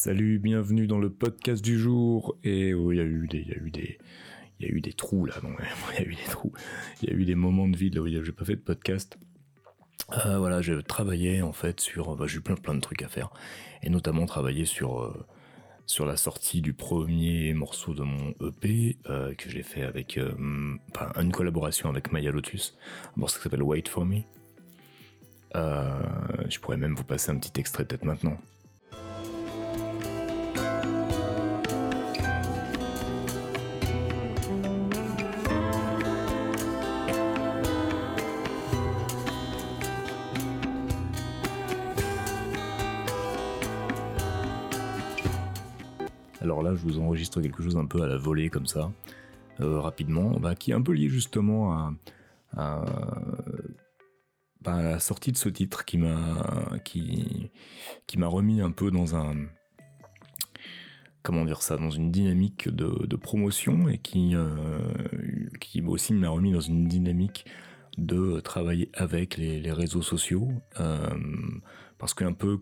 Salut, bienvenue dans le podcast du jour. Et oh, il y a eu des, il y a eu des, il y a eu des trous là. Non, il y a eu des trous. Il y a eu des moments de vide là où j'ai pas fait de podcast. Euh, voilà, j'ai travaillé en fait sur, bah, j'ai eu plein plein de trucs à faire, et notamment travailler sur euh, sur la sortie du premier morceau de mon EP euh, que j'ai fait avec enfin, une collaboration avec Maya Lotus, un morceau qui s'appelle Wait for Me. je pourrais même vous passer un petit extrait peut-être maintenant. Alors là, je vous enregistre quelque chose un peu à la volée comme ça, euh, rapidement, bah, qui est un peu lié justement à, bah, la sortie de ce titre qui m'a qui, qui m'a remis un peu dans un comment dire ça, dans une dynamique de, promotion et qui, euh, qui aussi m'a remis dans une dynamique de travailler avec les, réseaux sociaux, euh, parce qu'un peu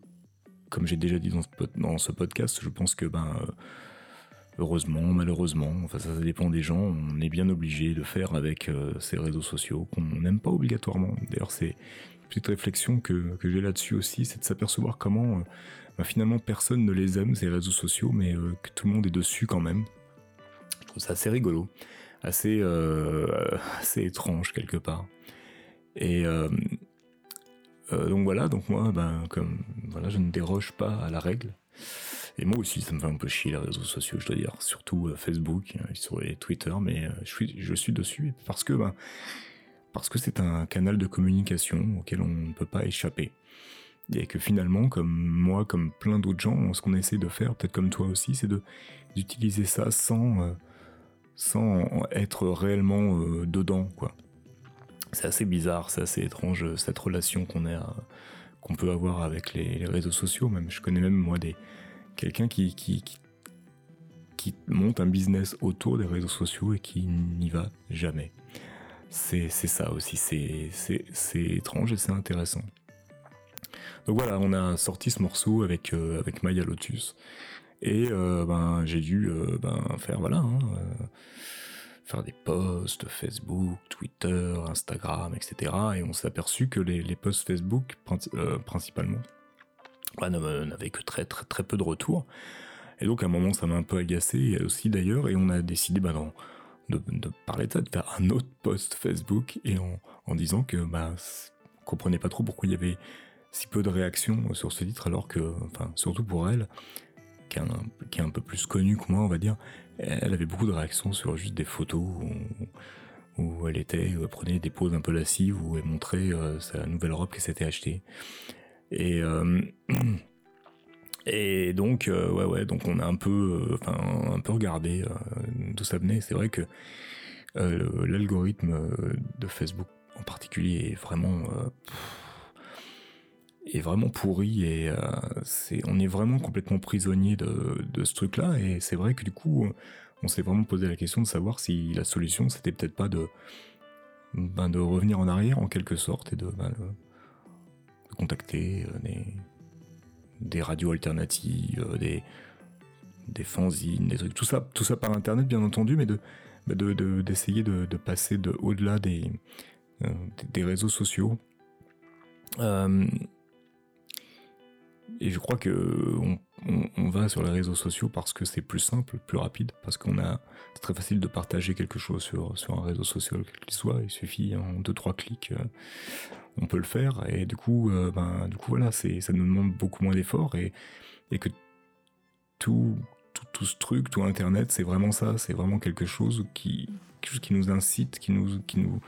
comme j'ai déjà dit dans ce, podcast, je pense que ben euh, heureusement, malheureusement, enfin ça, dépend des gens, on est bien obligé de faire avec euh, ces réseaux sociaux qu'on n'aime pas obligatoirement. D'ailleurs, c'est une petite réflexion que, que j'ai là-dessus aussi, c'est de s'apercevoir comment euh, ben, finalement personne ne les aime ces réseaux sociaux, mais que tout le monde est dessus quand même. Je trouve ça assez rigolo, assez assez étrange quelque part. Et donc voilà, donc moi, ben, comme voilà, je ne déroge pas à la règle. Et moi aussi, ça me fait un peu chier les réseaux sociaux, je dois dire, surtout euh, Facebook, euh, les Twitter, mais je suis, je suis dessus parce que, ben, parce que c'est un canal de communication auquel on ne peut pas échapper. Et que finalement, comme moi, comme plein d'autres gens, ce qu'on essaie de faire, peut-être comme toi aussi, c'est d'utiliser ça sans sans être réellement dedans, c'est assez bizarre, c'est assez étrange euh, cette relation qu'on a, qu'on peut avoir avec les, réseaux sociaux. Même, je connais même moi des quelqu'un qui, qui, monte un business autour des réseaux sociaux et qui n'y va jamais. C'est, ça aussi, c'est, étrange et c'est intéressant. Donc voilà, on a sorti ce morceau avec, euh, avec Maya Lotus. Et euh, ben, j'ai dû ben, faire, voilà, hein, faire des posts Facebook, Twitter, Instagram, etc. Et on s'est aperçu que les, posts Facebook euh, principalement bah, n'avaient que très très très peu de retours. Et donc à un moment ça m'a un peu agacé aussi d'ailleurs et on a décidé bah, de, parler de ça, de faire un autre post Facebook et en, disant que bah on comprenait pas trop pourquoi il y avait si peu de réactions sur ce titre alors que, enfin surtout pour elle, qui est, un, peu plus connue que moi, on va dire, elle avait beaucoup de réactions sur juste des photos où, elle était, elle prenait des poses un peu lascives, où elle montrait euh, sa nouvelle robe qu'elle s'était achetée. Et euh, donc euh, ouais ouais donc on a un peu un peu regardé d'où ça venait. C'est vrai que l'algorithme de Facebook en particulier est vraiment est vraiment pourri et euh, c'est on est vraiment complètement prisonnier de, ce truc là et c'est vrai que du coup on s'est vraiment posé la question de savoir si la solution c'était peut-être pas de ben, de revenir en arrière en quelque sorte et de, ben, contacter euh, des, radios alternatives euh, des fanzines des trucs. Tout ça tout ça par internet bien entendu mais de ben, d'essayer de, passer de au-delà des, des réseaux sociaux. Euh, et je crois que on, va sur les réseaux sociaux parce que c'est plus simple, plus rapide, parce qu'on a, c'est très facile de partager quelque chose sur, sur un réseau social quel qu'il soit. Il suffit en deux trois clics, euh, on peut le faire. Et du coup, euh, ben, du coup voilà, c'est, ça nous demande beaucoup moins d'efforts et, et que tout, tout, tout ce truc, tout Internet, c'est vraiment ça, c'est vraiment quelque chose qui, qui nous incite, qui nous, qui nous,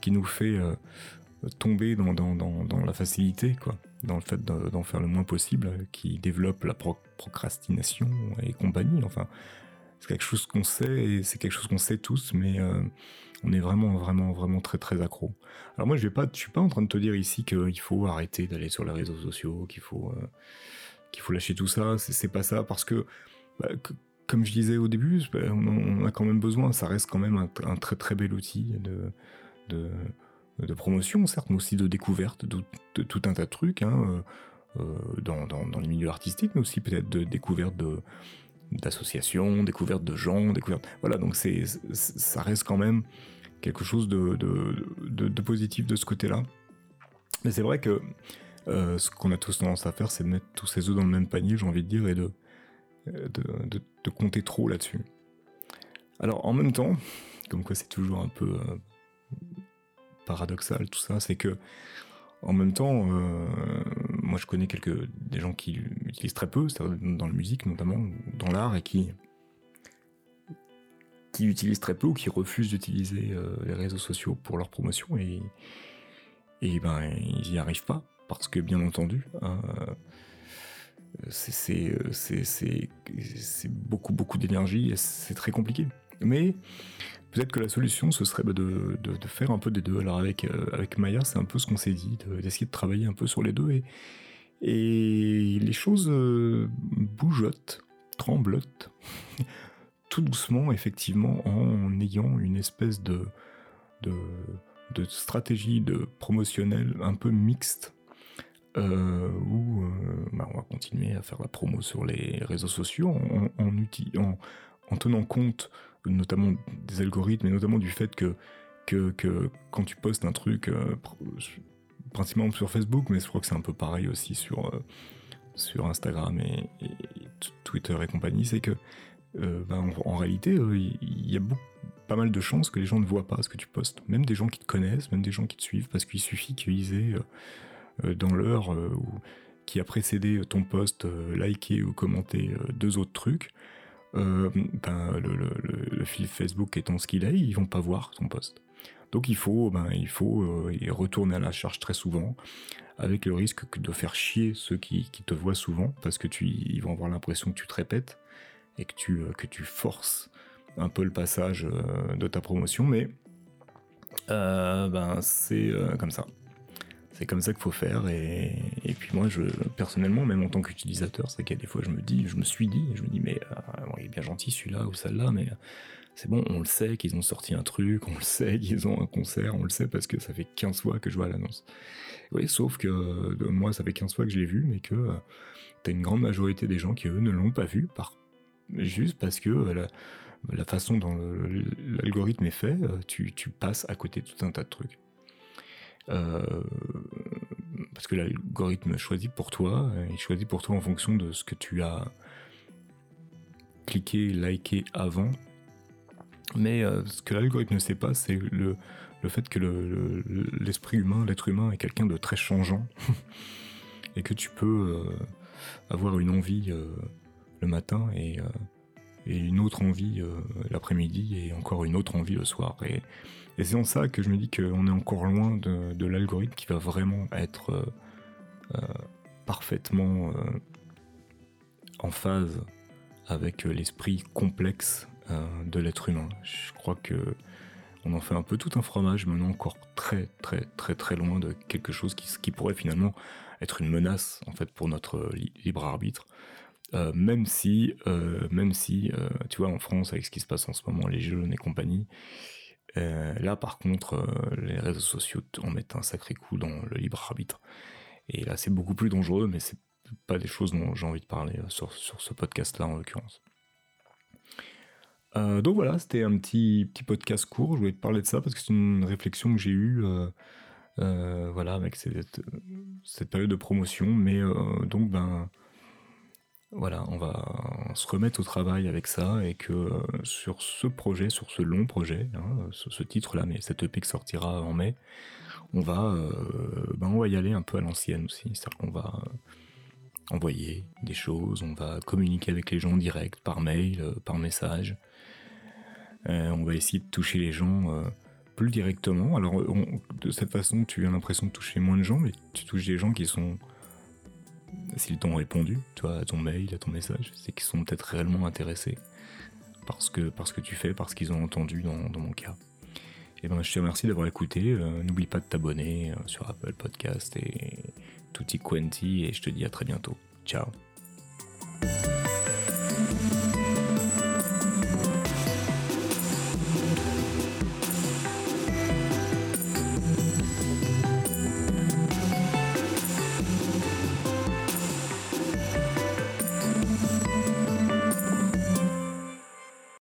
qui nous fait euh, tomber dans, la facilité, dans le fait d'en faire le moins possible, qui développe la procrastination et compagnie. Enfin, c'est quelque chose qu'on sait et c'est quelque chose qu'on sait tous, mais euh, on est vraiment, vraiment, vraiment très, très accro. Alors moi, je vais pas, je suis pas en train de te dire ici qu'il faut arrêter d'aller sur les réseaux sociaux, qu'il faut, euh, lâcher tout ça. C'est pas ça, parce que, bah, comme je disais au début, on, a quand même besoin. Ça reste quand même un, très, très bel outil de de promotion, certes, mais aussi de découverte de, tout un tas de trucs. Hein. dans, dans, les milieux artistiques, mais aussi peut-être de découverte d'associations, découverte de gens, découverte. Voilà, donc c'est ça reste quand même quelque chose de, de, positif de ce côté-là. Mais c'est vrai que euh, ce qu'on a tous tendance à faire, c'est de mettre tous ses œufs dans le même panier, j'ai envie de dire, et de, compter trop là-dessus. Alors en même temps, comme quoi c'est toujours un peu euh, paradoxal tout ça, c'est que en même temps, euh, moi je connais quelques des gens qui l'utilisent très peu, dans la musique notamment, dans l'art, et qui utilisent très peu ou qui refusent d'utiliser les réseaux sociaux pour leur promotion et et ben ils n'y arrivent pas parce que bien entendu, hein, c'est beaucoup beaucoup d'énergie et c'est très compliqué. Mais peut-être que la solution ce serait bah, de, faire un peu des deux. Alors avec, euh, avec Maya, c'est un peu ce qu'on s'est dit, d'essayer de, travailler un peu sur les deux et, et les choses euh, bougeotent, tremblotent, tout doucement effectivement en ayant une espèce de, de, de stratégie de promotionnelle un peu mixte euh, où bah, on va continuer à faire la promo sur les réseaux sociaux en, en, tenant compte notamment des algorithmes et notamment du fait que, quand tu postes un truc, euh, principalement sur Facebook, mais je crois que c'est un peu pareil aussi sur, sur Instagram et, Twitter et compagnie, c'est que bah, en, réalité, il y a pas mal de chances que les gens ne voient pas ce que tu postes. Même des gens qui te connaissent, même des gens qui te suivent, parce qu'il suffit qu'ils aient euh, dans l'heure euh, qui a précédé ton post, euh, liké ou commenté deux autres trucs, ben, le, fil Facebook étant ce qu'il est, ils vont pas voir ton post. Donc il faut, ben, il faut y retourner à la charge très souvent, avec le risque de faire chier ceux qui, te voient souvent, parce que tu, ils vont avoir l'impression que tu te répètes et que tu, que tu forces un peu le passage de ta promotion, mais ben, c'est comme ça c'est comme ça qu'il faut faire. Et, puis moi, je, personnellement, même en tant qu'utilisateur, c'est qu'il y a des fois, je me dis, je me suis dit, je me dis, mais euh, est bien gentil celui-là ou celle-là, mais c'est bon, on le sait qu'ils ont sorti un truc, on le sait qu'ils ont un concert, on le sait parce que ça fait 15 fois que je vois l'annonce. Oui, sauf que euh, moi, ça fait 15 fois que je l'ai vu, mais que euh, t'as une grande majorité des gens qui, eux, ne l'ont pas vu, juste parce que la, façon dont l'algorithme est fait, tu, passes à côté de tout un tas de trucs. Euh, parce que l'algorithme choisit pour toi, il choisit pour toi en fonction de ce que tu as cliqué, liké avant. Mais euh, ce que l'algorithme ne sait pas, c'est le, le, fait que l'esprit humain, l'être humain est quelqu'un de très changeant. et que tu peux euh, avoir une envie le matin et, une autre envie l'après-midi et encore une autre envie le soir. Et c'est en ça que je me dis qu'on est encore loin de, l'algorithme qui va vraiment être euh, euh, parfaitement euh, en phase avec l'esprit complexe de l'être humain. Je crois que on en fait un peu tout un fromage, maintenant encore très très très très loin de quelque chose qui, pourrait finalement être une menace en fait pour notre libre arbitre. même si, même si, tu vois, en France, avec ce qui se passe en ce moment, les jeunes et compagnie, euh, là, par contre, euh, les réseaux sociaux en mettent un sacré coup dans le libre arbitre. Et là, c'est beaucoup plus dangereux, mais c'est pas des choses dont j'ai envie de parler euh, sur, ce podcast-là, en l'occurrence. donc voilà, c'était un petit, petit podcast court. Je voulais te parler de ça parce que c'est une réflexion que j'ai eue voilà, avec cette, période de promotion. Mais donc, ben voilà, on va se remettre au travail avec ça et que euh, sur ce projet, sur ce long projet, hein, sur ce titre-là, mais cette EP qui sortira en mai, on va, euh, ben on va y aller un peu à l'ancienne aussi, c'est-à-dire qu'on va euh, envoyer des choses, on va communiquer avec les gens en direct, par mail, par message. on va essayer de toucher les gens plus directement. Alors de cette façon, tu as l'impression de toucher moins de gens, mais tu touches des gens qui sont s'ils t'ont répondu, tu à ton mail, à ton message, c'est qu'ils sont peut-être réellement intéressés parce que, parce que tu fais, parce qu'ils ont entendu dans, mon cas. Et ben, je te remercie d'avoir écouté. Euh, n'oublie pas de t'abonner euh, sur Apple Podcast et Tutti Quanti. Et je te dis à très bientôt. Ciao.